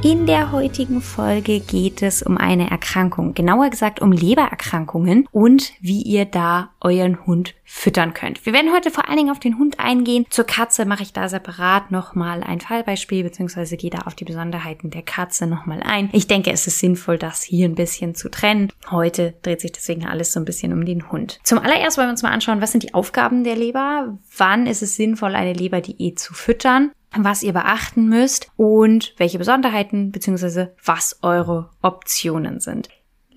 In der heutigen Folge geht es um eine Erkrankung, genauer gesagt um Lebererkrankungen und wie ihr da euren Hund füttern könnt. Wir werden heute vor allen Dingen auf den Hund eingehen. Zur Katze mache ich da separat nochmal ein Fallbeispiel, beziehungsweise gehe da auf die Besonderheiten der Katze nochmal ein. Ich denke, es ist sinnvoll, das hier ein bisschen zu trennen. Heute dreht sich deswegen alles so ein bisschen um den Hund. Zum allererst wollen wir uns mal anschauen, was sind die Aufgaben der Leber? Wann ist es sinnvoll, eine Leberdiät zu füttern? Was ihr beachten müsst und welche Besonderheiten bzw. was eure Optionen sind.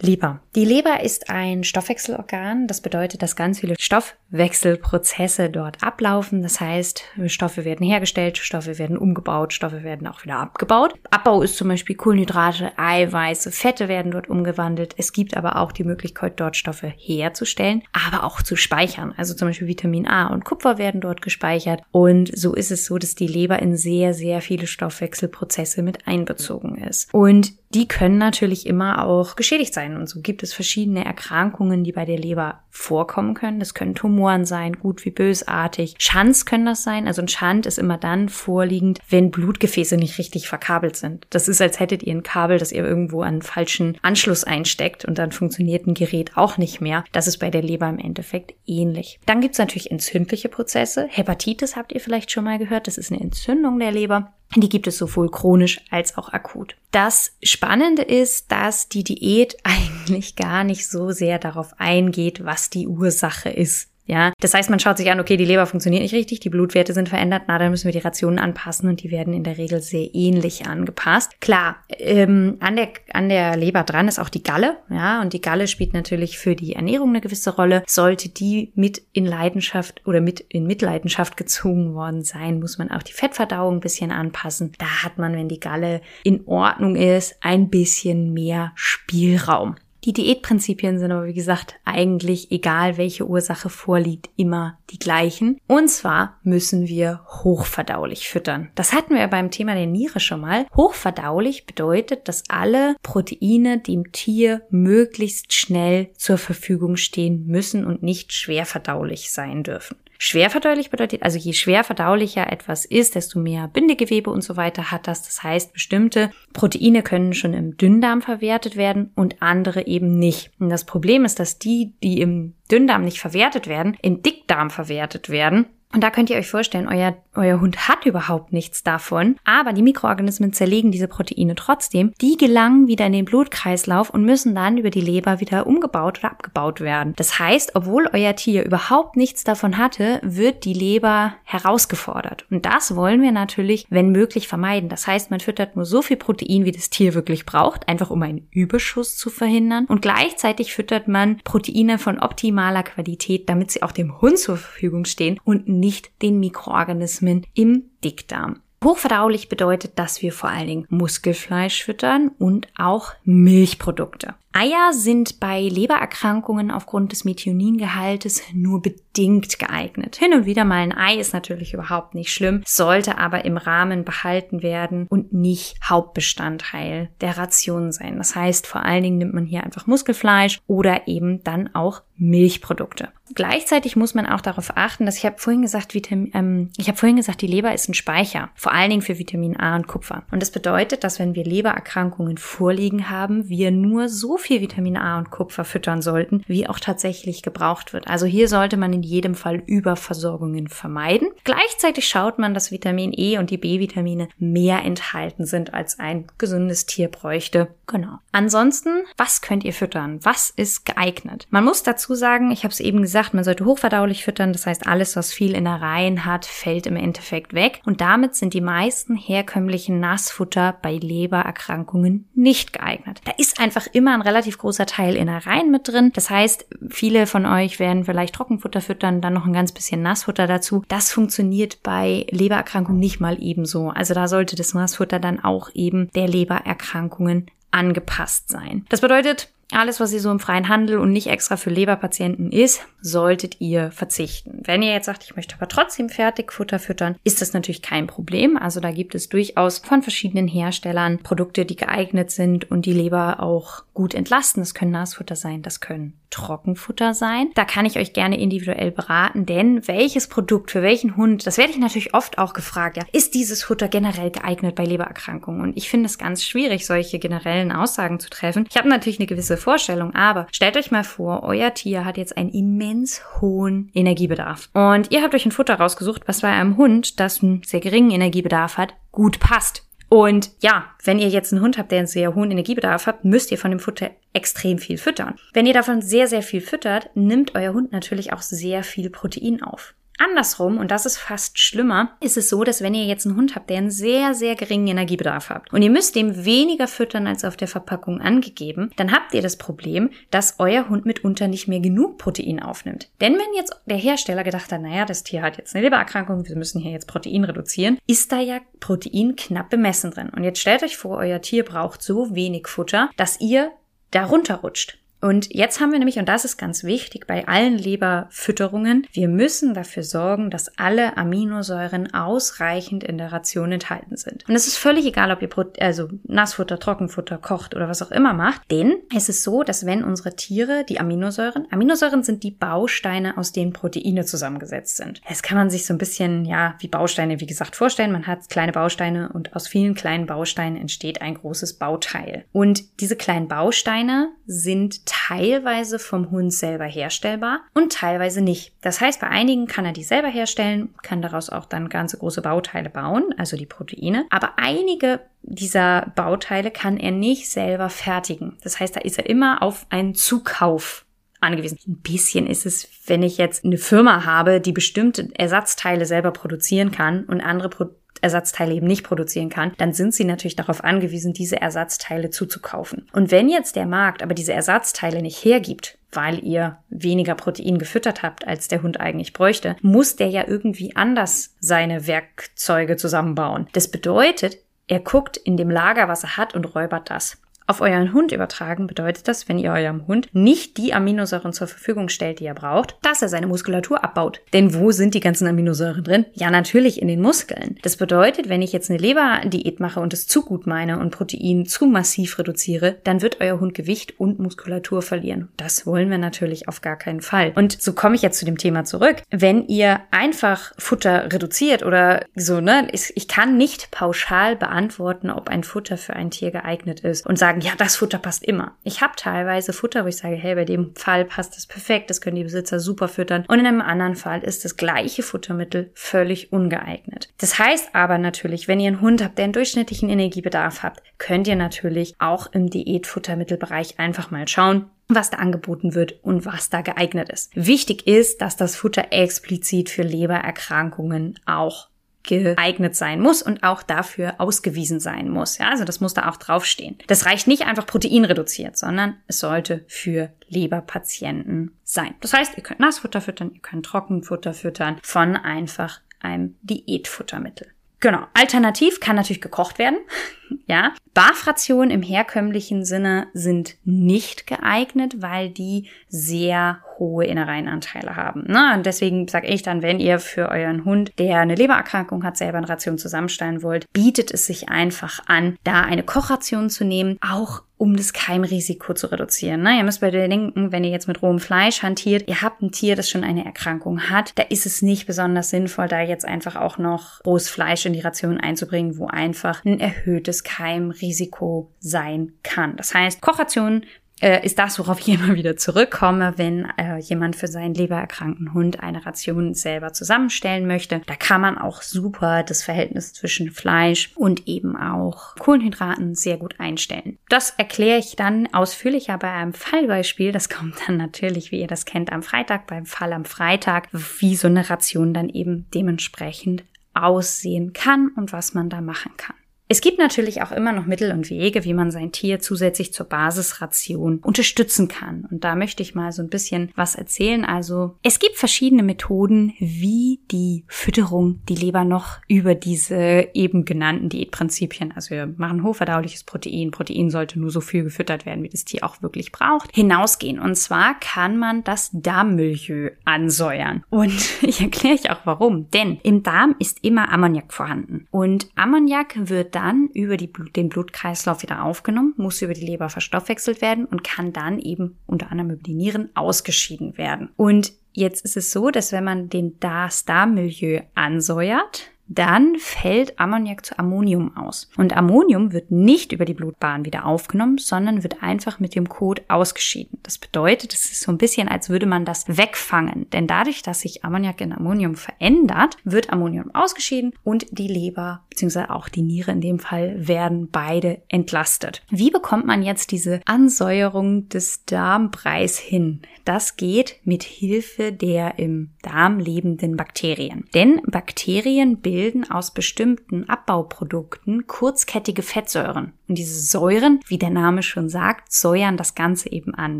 Leber. Die Leber ist ein Stoffwechselorgan. Das bedeutet, dass ganz viele Stoffwechselprozesse dort ablaufen. Das heißt, Stoffe werden hergestellt, Stoffe werden umgebaut, Stoffe werden auch wieder abgebaut. Abbau ist zum Beispiel Kohlenhydrate, Eiweiße, Fette werden dort umgewandelt. Es gibt aber auch die Möglichkeit, dort Stoffe herzustellen, aber auch zu speichern. Also zum Beispiel Vitamin A und Kupfer werden dort gespeichert. Und so ist es so, dass die Leber in sehr, sehr viele Stoffwechselprozesse mit einbezogen ist. Und die können natürlich immer auch geschädigt sein. Und so gibt es verschiedene Erkrankungen, die bei der Leber vorkommen können. Das können Tumoren sein, gut wie bösartig. Schanz können das sein. Also ein Schand ist immer dann vorliegend, wenn Blutgefäße nicht richtig verkabelt sind. Das ist, als hättet ihr ein Kabel, das ihr irgendwo an falschen Anschluss einsteckt und dann funktioniert ein Gerät auch nicht mehr. Das ist bei der Leber im Endeffekt ähnlich. Dann gibt es natürlich entzündliche Prozesse. Hepatitis habt ihr vielleicht schon mal gehört. Das ist eine Entzündung der Leber. Die gibt es sowohl chronisch als auch akut. Das Spannende ist, dass die Diät eigentlich gar nicht so sehr darauf eingeht, was die Ursache ist. Ja, das heißt, man schaut sich an, okay, die Leber funktioniert nicht richtig, die Blutwerte sind verändert, na, dann müssen wir die Rationen anpassen und die werden in der Regel sehr ähnlich angepasst. Klar, ähm, an der an der Leber dran ist auch die Galle, ja, und die Galle spielt natürlich für die Ernährung eine gewisse Rolle. Sollte die mit in Leidenschaft oder mit in Mitleidenschaft gezogen worden sein, muss man auch die Fettverdauung ein bisschen anpassen. Da hat man, wenn die Galle in Ordnung ist, ein bisschen mehr Spielraum. Die Diätprinzipien sind aber, wie gesagt, eigentlich, egal welche Ursache vorliegt, immer die gleichen. Und zwar müssen wir hochverdaulich füttern. Das hatten wir beim Thema der Niere schon mal. Hochverdaulich bedeutet, dass alle Proteine dem Tier möglichst schnell zur Verfügung stehen müssen und nicht schwer verdaulich sein dürfen. Schwerverdaulich bedeutet, also je schwer verdaulicher etwas ist, desto mehr Bindegewebe und so weiter hat das. Das heißt, bestimmte Proteine können schon im Dünndarm verwertet werden und andere eben nicht. Und das Problem ist, dass die, die im Dünndarm nicht verwertet werden, im Dickdarm verwertet werden und da könnt ihr euch vorstellen, euer, euer Hund hat überhaupt nichts davon, aber die Mikroorganismen zerlegen diese Proteine trotzdem. Die gelangen wieder in den Blutkreislauf und müssen dann über die Leber wieder umgebaut oder abgebaut werden. Das heißt, obwohl euer Tier überhaupt nichts davon hatte, wird die Leber herausgefordert. Und das wollen wir natürlich, wenn möglich, vermeiden. Das heißt, man füttert nur so viel Protein, wie das Tier wirklich braucht, einfach um einen Überschuss zu verhindern. Und gleichzeitig füttert man Proteine von optimaler Qualität, damit sie auch dem Hund zur Verfügung stehen und nicht den Mikroorganismen im Dickdarm. Hochverdaulich bedeutet, dass wir vor allen Dingen Muskelfleisch füttern und auch Milchprodukte. Eier sind bei Lebererkrankungen aufgrund des Methioningehaltes nur bedingt geeignet. Hin und wieder mal ein Ei ist natürlich überhaupt nicht schlimm, sollte aber im Rahmen behalten werden und nicht Hauptbestandteil der Ration sein. Das heißt, vor allen Dingen nimmt man hier einfach Muskelfleisch oder eben dann auch Milchprodukte. Gleichzeitig muss man auch darauf achten, dass ich habe vorhin gesagt, Vitamin, ähm, ich habe vorhin gesagt, die Leber ist ein Speicher, vor allen Dingen für Vitamin A und Kupfer. Und das bedeutet, dass wenn wir Lebererkrankungen vorliegen haben, wir nur so viel Vitamin A und Kupfer füttern sollten, wie auch tatsächlich gebraucht wird. Also hier sollte man in jedem Fall Überversorgungen vermeiden. Gleichzeitig schaut man, dass Vitamin E und die B-Vitamine mehr enthalten sind, als ein gesundes Tier bräuchte. Genau. Ansonsten, was könnt ihr füttern? Was ist geeignet? Man muss dazu sagen, ich habe es eben gesagt, man sollte hochverdaulich füttern. Das heißt, alles, was viel Innereien hat, fällt im Endeffekt weg. Und damit sind die meisten herkömmlichen Nassfutter bei Lebererkrankungen nicht geeignet. Da ist einfach immer ein relativ großer Teil Innereien mit drin. Das heißt, viele von euch werden vielleicht Trockenfutter füttern, dann noch ein ganz bisschen Nassfutter dazu. Das funktioniert bei Lebererkrankungen nicht mal ebenso. Also da sollte das Nassfutter dann auch eben der Lebererkrankungen angepasst sein. Das bedeutet, alles, was ihr so im freien Handel und nicht extra für Leberpatienten ist, solltet ihr verzichten. Wenn ihr jetzt sagt, ich möchte aber trotzdem Fertigfutter füttern, ist das natürlich kein Problem. Also da gibt es durchaus von verschiedenen Herstellern Produkte, die geeignet sind und die Leber auch gut entlasten. Das können Nassfutter sein, das können Trockenfutter sein. Da kann ich euch gerne individuell beraten, denn welches Produkt für welchen Hund, das werde ich natürlich oft auch gefragt, ja, ist dieses Futter generell geeignet bei Lebererkrankungen? Und ich finde es ganz schwierig, solche generellen Aussagen zu treffen. Ich habe natürlich eine gewisse Vorstellung, aber stellt euch mal vor, euer Tier hat jetzt einen immens hohen Energiebedarf. Und ihr habt euch ein Futter rausgesucht, was bei einem Hund, das einen sehr geringen Energiebedarf hat, gut passt. Und ja, wenn ihr jetzt einen Hund habt, der einen sehr hohen Energiebedarf hat, müsst ihr von dem Futter extrem viel füttern. Wenn ihr davon sehr, sehr viel füttert, nimmt euer Hund natürlich auch sehr viel Protein auf. Andersrum, und das ist fast schlimmer, ist es so, dass wenn ihr jetzt einen Hund habt, der einen sehr, sehr geringen Energiebedarf habt und ihr müsst dem weniger füttern als auf der Verpackung angegeben, dann habt ihr das Problem, dass euer Hund mitunter nicht mehr genug Protein aufnimmt. Denn wenn jetzt der Hersteller gedacht hat, naja, das Tier hat jetzt eine Lebererkrankung, wir müssen hier jetzt Protein reduzieren, ist da ja Protein knapp bemessen drin. Und jetzt stellt euch vor, euer Tier braucht so wenig Futter, dass ihr darunter rutscht. Und jetzt haben wir nämlich, und das ist ganz wichtig bei allen Leberfütterungen, wir müssen dafür sorgen, dass alle Aminosäuren ausreichend in der Ration enthalten sind. Und es ist völlig egal, ob ihr also Nassfutter, Trockenfutter kocht oder was auch immer macht, denn es ist so, dass wenn unsere Tiere die Aminosäuren, Aminosäuren sind die Bausteine, aus denen Proteine zusammengesetzt sind. Das kann man sich so ein bisschen, ja, wie Bausteine, wie gesagt, vorstellen. Man hat kleine Bausteine und aus vielen kleinen Bausteinen entsteht ein großes Bauteil. Und diese kleinen Bausteine sind teilweise vom Hund selber herstellbar und teilweise nicht. Das heißt, bei einigen kann er die selber herstellen, kann daraus auch dann ganze große Bauteile bauen, also die Proteine. Aber einige dieser Bauteile kann er nicht selber fertigen. Das heißt, da ist er immer auf einen Zukauf angewiesen. Ein bisschen ist es, wenn ich jetzt eine Firma habe, die bestimmte Ersatzteile selber produzieren kann und andere Pro Ersatzteile eben nicht produzieren kann, dann sind sie natürlich darauf angewiesen, diese Ersatzteile zuzukaufen. Und wenn jetzt der Markt aber diese Ersatzteile nicht hergibt, weil ihr weniger Protein gefüttert habt, als der Hund eigentlich bräuchte, muss der ja irgendwie anders seine Werkzeuge zusammenbauen. Das bedeutet, er guckt in dem Lager, was er hat und räubert das. Auf euren Hund übertragen bedeutet das, wenn ihr eurem Hund nicht die Aminosäuren zur Verfügung stellt, die er braucht, dass er seine Muskulatur abbaut. Denn wo sind die ganzen Aminosäuren drin? Ja, natürlich in den Muskeln. Das bedeutet, wenn ich jetzt eine Leberdiät mache und es zu gut meine und Protein zu massiv reduziere, dann wird euer Hund Gewicht und Muskulatur verlieren. Das wollen wir natürlich auf gar keinen Fall. Und so komme ich jetzt zu dem Thema zurück. Wenn ihr einfach Futter reduziert oder so, ne, ich, kann nicht pauschal beantworten, ob ein Futter für ein Tier geeignet ist und sagen, ja, das Futter passt immer. Ich habe teilweise Futter, wo ich sage, hey, bei dem Fall passt das perfekt, das können die Besitzer super füttern. Und in einem anderen Fall ist das gleiche Futtermittel völlig ungeeignet. Das heißt aber natürlich, wenn ihr einen Hund habt, der einen durchschnittlichen Energiebedarf habt, könnt ihr natürlich auch im Diätfuttermittelbereich einfach mal schauen, was da angeboten wird und was da geeignet ist. Wichtig ist, dass das Futter explizit für Lebererkrankungen auch geeignet sein muss und auch dafür ausgewiesen sein muss. Ja, also das muss da auch draufstehen. Das reicht nicht einfach Protein reduziert, sondern es sollte für Leberpatienten sein. Das heißt, ihr könnt Nassfutter füttern, ihr könnt Trockenfutter füttern von einfach einem Diätfuttermittel. Genau. Alternativ kann natürlich gekocht werden. ja. Barfrationen im herkömmlichen Sinne sind nicht geeignet, weil die sehr hohe Innereienanteile haben. Ne? Und deswegen sage ich dann, wenn ihr für euren Hund, der eine Lebererkrankung hat, selber eine Ration zusammenstellen wollt, bietet es sich einfach an, da eine Kochration zu nehmen, auch um das Keimrisiko zu reduzieren. Ne? Ihr müsst bei dir denken, wenn ihr jetzt mit rohem Fleisch hantiert, ihr habt ein Tier, das schon eine Erkrankung hat, da ist es nicht besonders sinnvoll, da jetzt einfach auch noch rohes Fleisch in die Ration einzubringen, wo einfach ein erhöhtes Keimrisiko sein kann. Das heißt, Kochrationen äh, ist das, worauf ich immer wieder zurückkomme, wenn äh, jemand für seinen lebererkrankten Hund eine Ration selber zusammenstellen möchte. Da kann man auch super das Verhältnis zwischen Fleisch und eben auch Kohlenhydraten sehr gut einstellen. Das erkläre ich dann ausführlicher bei einem Fallbeispiel. Das kommt dann natürlich, wie ihr das kennt, am Freitag, beim Fall am Freitag, wie so eine Ration dann eben dementsprechend aussehen kann und was man da machen kann. Es gibt natürlich auch immer noch Mittel und Wege, wie man sein Tier zusätzlich zur Basisration unterstützen kann. Und da möchte ich mal so ein bisschen was erzählen. Also es gibt verschiedene Methoden, wie die Fütterung die Leber noch über diese eben genannten Diätprinzipien, also wir machen hochverdauliches Protein, Protein sollte nur so viel gefüttert werden, wie das Tier auch wirklich braucht, hinausgehen. Und zwar kann man das Darmmilieu ansäuern. Und ich erkläre euch auch warum. Denn im Darm ist immer Ammoniak vorhanden. Und Ammoniak wird dann über die Blut, den Blutkreislauf wieder aufgenommen, muss über die Leber verstoffwechselt werden und kann dann eben unter anderem über die Nieren ausgeschieden werden. Und jetzt ist es so, dass wenn man den Das-Darm-Milieu ansäuert, dann fällt Ammoniak zu Ammonium aus. Und Ammonium wird nicht über die Blutbahn wieder aufgenommen, sondern wird einfach mit dem Kot ausgeschieden. Das bedeutet, es ist so ein bisschen, als würde man das wegfangen. Denn dadurch, dass sich Ammoniak in Ammonium verändert, wird Ammonium ausgeschieden und die Leber bzw. auch die Niere in dem Fall werden beide entlastet. Wie bekommt man jetzt diese Ansäuerung des Darmbreis hin? Das geht mit Hilfe der im Darm lebenden Bakterien. Denn Bakterien bilden aus bestimmten Abbauprodukten kurzkettige Fettsäuren. Und diese Säuren, wie der Name schon sagt, säuern das Ganze eben an.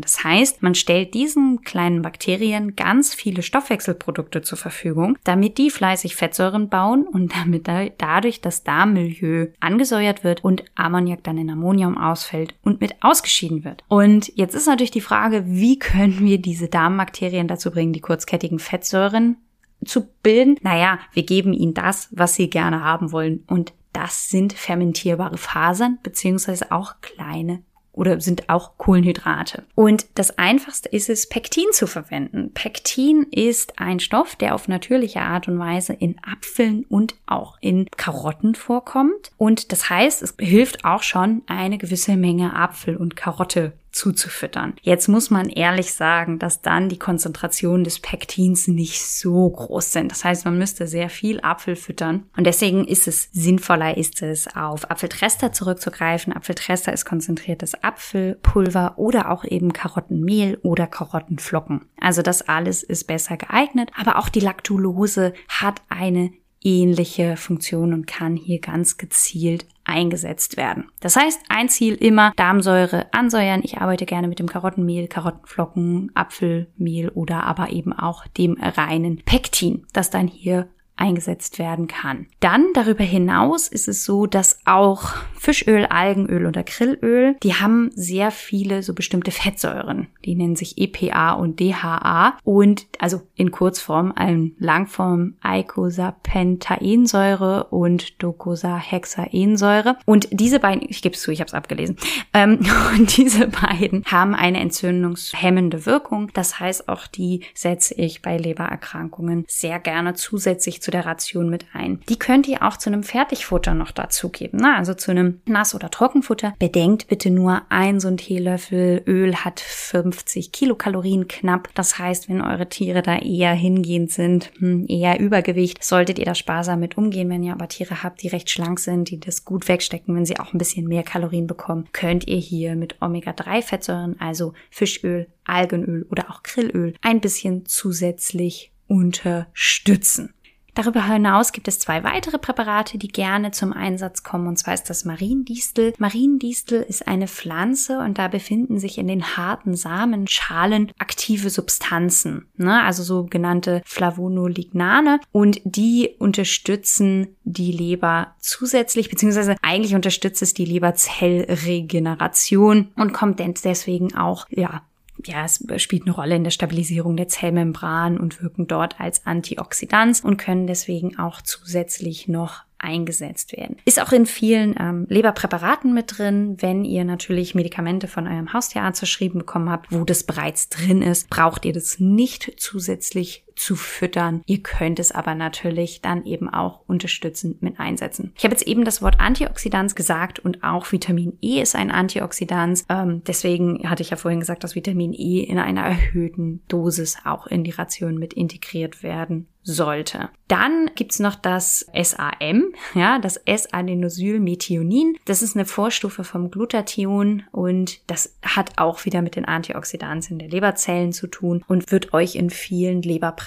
Das heißt, man stellt diesen kleinen Bakterien ganz viele Stoffwechselprodukte zur Verfügung, damit die fleißig Fettsäuren bauen und damit dadurch das Darmmilieu angesäuert wird und Ammoniak dann in Ammonium ausfällt und mit ausgeschieden wird. Und jetzt ist natürlich die Frage, wie können wir diese Darmbakterien dazu bringen, die kurzkettigen Fettsäuren zu bilden? Naja, wir geben ihnen das, was sie gerne haben wollen. Und das sind fermentierbare Fasern beziehungsweise auch kleine oder sind auch Kohlenhydrate. Und das einfachste ist es, Pektin zu verwenden. Pektin ist ein Stoff, der auf natürliche Art und Weise in Apfeln und auch in Karotten vorkommt. Und das heißt, es hilft auch schon, eine gewisse Menge Apfel und Karotte zuzufüttern. Jetzt muss man ehrlich sagen, dass dann die Konzentration des Pektins nicht so groß sind. Das heißt, man müsste sehr viel Apfel füttern. Und deswegen ist es sinnvoller, ist es auf Apfeltrester zurückzugreifen. Apfeltrester ist konzentriertes Apfelpulver oder auch eben Karottenmehl oder Karottenflocken. Also das alles ist besser geeignet. Aber auch die Laktulose hat eine ähnliche Funktion und kann hier ganz gezielt eingesetzt werden. Das heißt, ein Ziel immer Darmsäure ansäuern. Ich arbeite gerne mit dem Karottenmehl, Karottenflocken, Apfelmehl oder aber eben auch dem reinen Pektin, das dann hier eingesetzt werden kann. Dann darüber hinaus ist es so, dass auch Fischöl, Algenöl oder Grillöl, die haben sehr viele so bestimmte Fettsäuren. Die nennen sich EPA und DHA und also in Kurzform, in Langform Eicosapentaensäure und Docosahexaensäure. Und diese beiden, ich gebe es zu, ich habe es abgelesen, ähm, und diese beiden haben eine entzündungshemmende Wirkung. Das heißt, auch die setze ich bei Lebererkrankungen sehr gerne zusätzlich zu der Ration mit ein. Die könnt ihr auch zu einem Fertigfutter noch dazugeben, ne? also zu einem Nass- oder Trockenfutter. Bedenkt bitte nur, ein so ein Teelöffel Öl hat 50 Kilokalorien knapp. Das heißt, wenn eure Tiere da eher hingehend sind, hm, eher Übergewicht, solltet ihr da sparsam mit umgehen. Wenn ihr aber Tiere habt, die recht schlank sind, die das gut wegstecken, wenn sie auch ein bisschen mehr Kalorien bekommen, könnt ihr hier mit Omega-3-Fettsäuren, also Fischöl, Algenöl oder auch Grillöl, ein bisschen zusätzlich unterstützen. Darüber hinaus gibt es zwei weitere Präparate, die gerne zum Einsatz kommen, und zwar ist das Mariendistel. Mariendistel ist eine Pflanze und da befinden sich in den harten Samenschalen aktive Substanzen, ne? also sogenannte Flavonolignane und die unterstützen die Leber zusätzlich, beziehungsweise eigentlich unterstützt es die Leberzellregeneration und kommt deswegen auch ja ja, es spielt eine Rolle in der Stabilisierung der Zellmembran und wirken dort als Antioxidans und können deswegen auch zusätzlich noch eingesetzt werden. Ist auch in vielen ähm, Leberpräparaten mit drin. Wenn ihr natürlich Medikamente von eurem Haustierarzt verschrieben bekommen habt, wo das bereits drin ist, braucht ihr das nicht zusätzlich zu füttern. Ihr könnt es aber natürlich dann eben auch unterstützend mit einsetzen. Ich habe jetzt eben das Wort Antioxidans gesagt und auch Vitamin E ist ein Antioxidans. Ähm, deswegen hatte ich ja vorhin gesagt, dass Vitamin E in einer erhöhten Dosis auch in die Ration mit integriert werden sollte. Dann gibt's noch das SAM, ja, das S-Adenosylmethionin. Das ist eine Vorstufe vom Glutathion und das hat auch wieder mit den Antioxidantien der Leberzellen zu tun und wird euch in vielen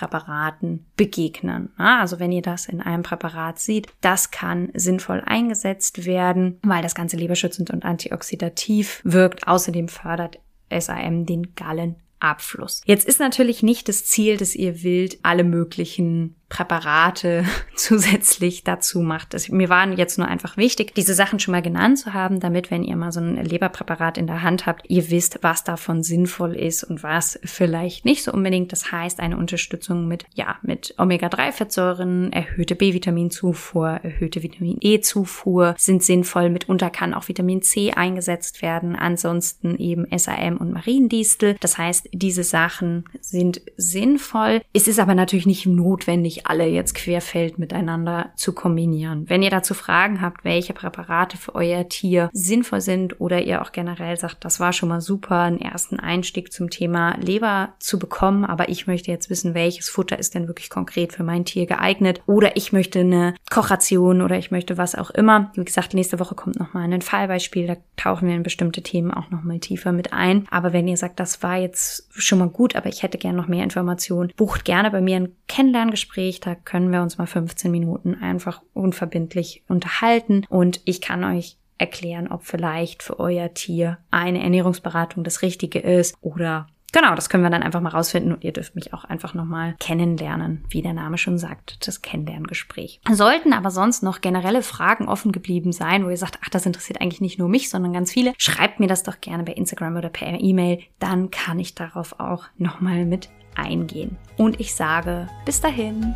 Leberpräparaten begegnen. Also wenn ihr das in einem Präparat seht, das kann sinnvoll eingesetzt werden, weil das ganze leberschützend und antioxidativ wirkt. Außerdem fördert SAM den Gallen Abfluss. Jetzt ist natürlich nicht das Ziel, dass ihr wild alle möglichen Präparate zusätzlich dazu macht. Das, mir waren jetzt nur einfach wichtig, diese Sachen schon mal genannt zu haben, damit, wenn ihr mal so ein Leberpräparat in der Hand habt, ihr wisst, was davon sinnvoll ist und was vielleicht nicht so unbedingt. Das heißt, eine Unterstützung mit, ja, mit Omega-3-Fettsäuren, erhöhte B-Vitaminzufuhr, erhöhte Vitamin E-Zufuhr sind sinnvoll. Mitunter kann auch Vitamin C eingesetzt werden. Ansonsten eben SAM und Mariendistel. Das heißt, diese Sachen sind sinnvoll. Es ist aber natürlich nicht notwendig, alle jetzt querfeld miteinander zu kombinieren. Wenn ihr dazu Fragen habt, welche Präparate für euer Tier sinnvoll sind oder ihr auch generell sagt, das war schon mal super, einen ersten Einstieg zum Thema Leber zu bekommen, aber ich möchte jetzt wissen, welches Futter ist denn wirklich konkret für mein Tier geeignet oder ich möchte eine Kochration oder ich möchte was auch immer. Wie gesagt, nächste Woche kommt noch mal ein Fallbeispiel, da tauchen wir in bestimmte Themen auch noch mal tiefer mit ein. Aber wenn ihr sagt, das war jetzt schon mal gut, aber ich hätte gerne noch mehr Informationen, bucht gerne bei mir ein Kennenlerngespräch, da können wir uns mal 15 Minuten einfach unverbindlich unterhalten. Und ich kann euch erklären, ob vielleicht für euer Tier eine Ernährungsberatung das Richtige ist oder Genau, das können wir dann einfach mal rausfinden und ihr dürft mich auch einfach nochmal kennenlernen, wie der Name schon sagt, das Kennenlerngespräch. Sollten aber sonst noch generelle Fragen offen geblieben sein, wo ihr sagt, ach, das interessiert eigentlich nicht nur mich, sondern ganz viele, schreibt mir das doch gerne bei Instagram oder per E-Mail, dann kann ich darauf auch nochmal mit eingehen. Und ich sage, bis dahin.